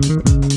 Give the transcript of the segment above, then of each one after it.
Mm-hmm.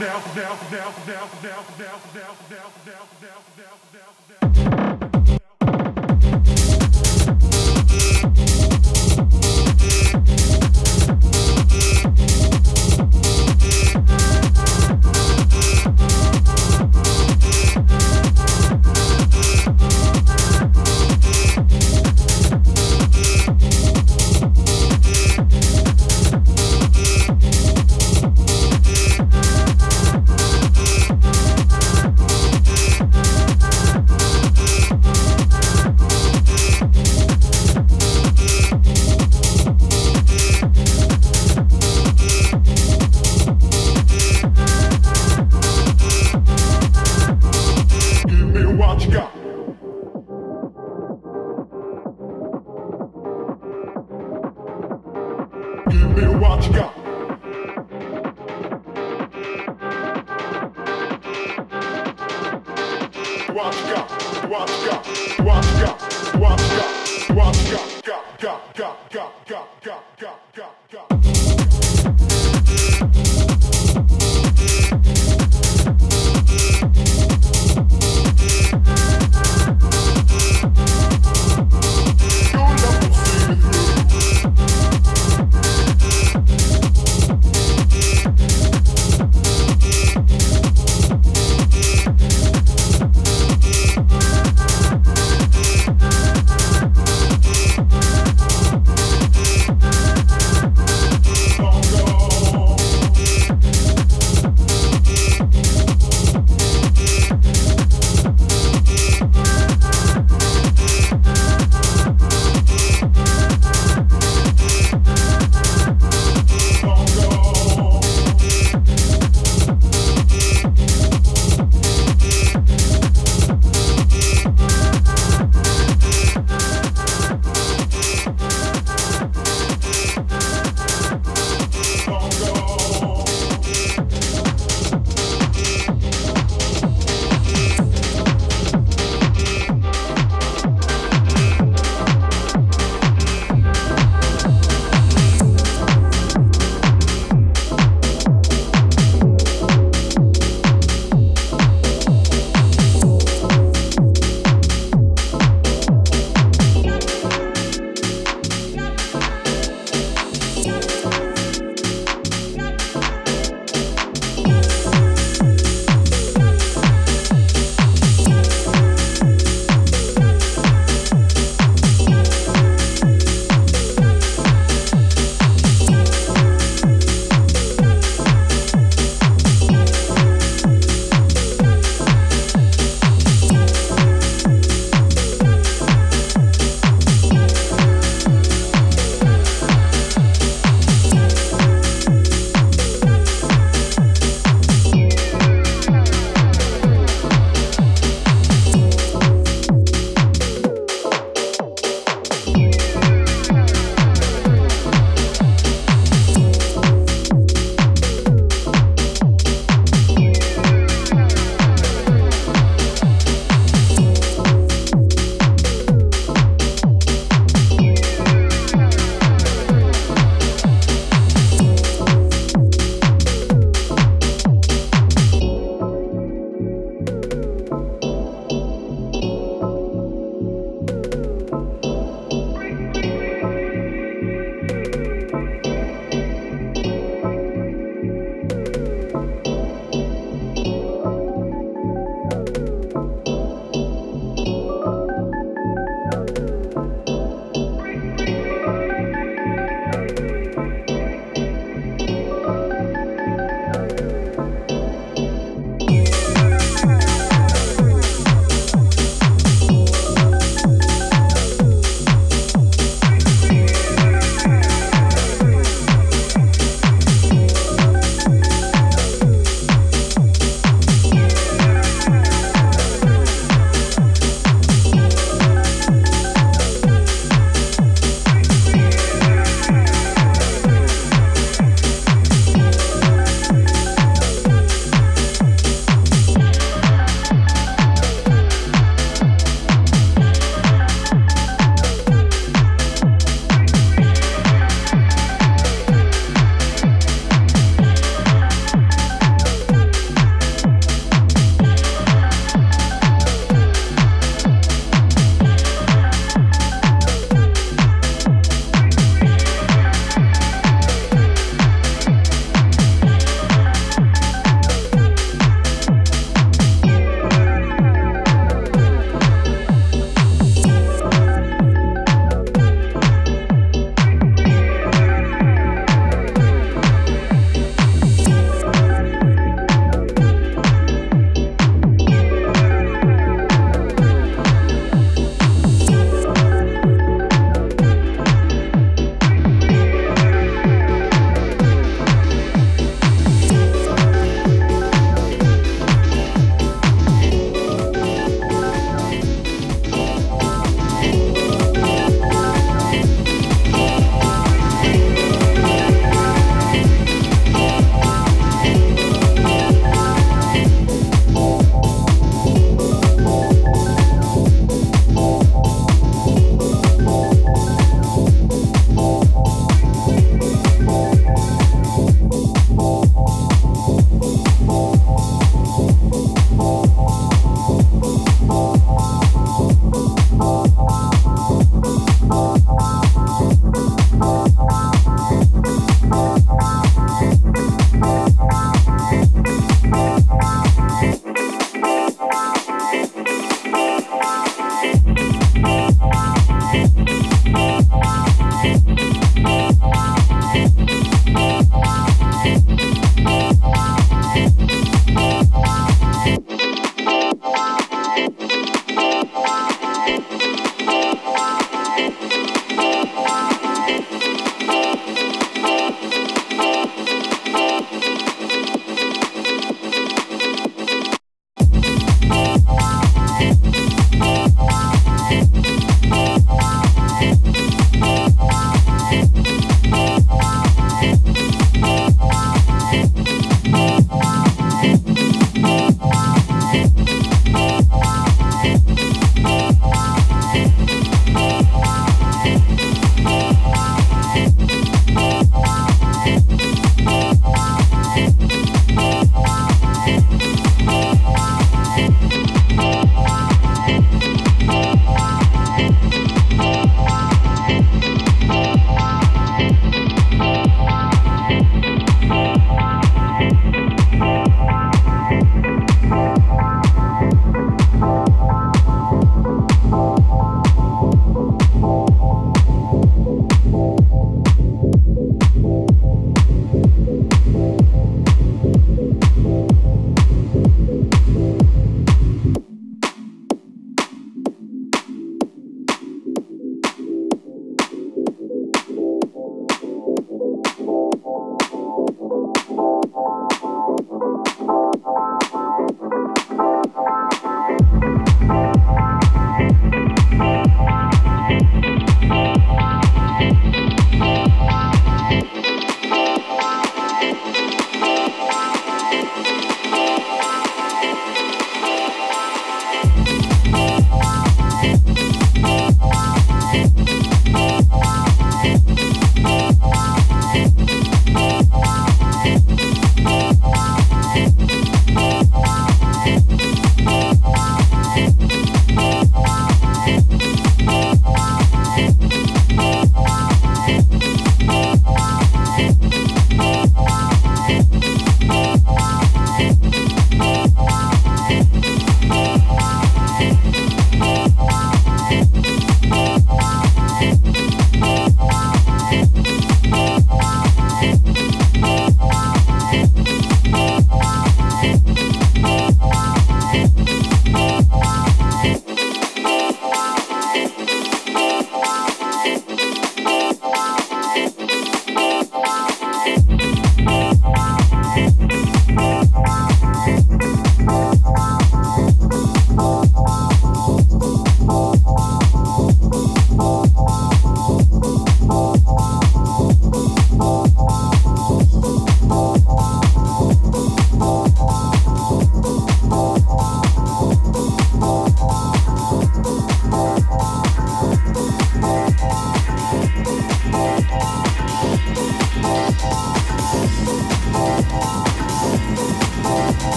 Now, now, now, now, now, now, now.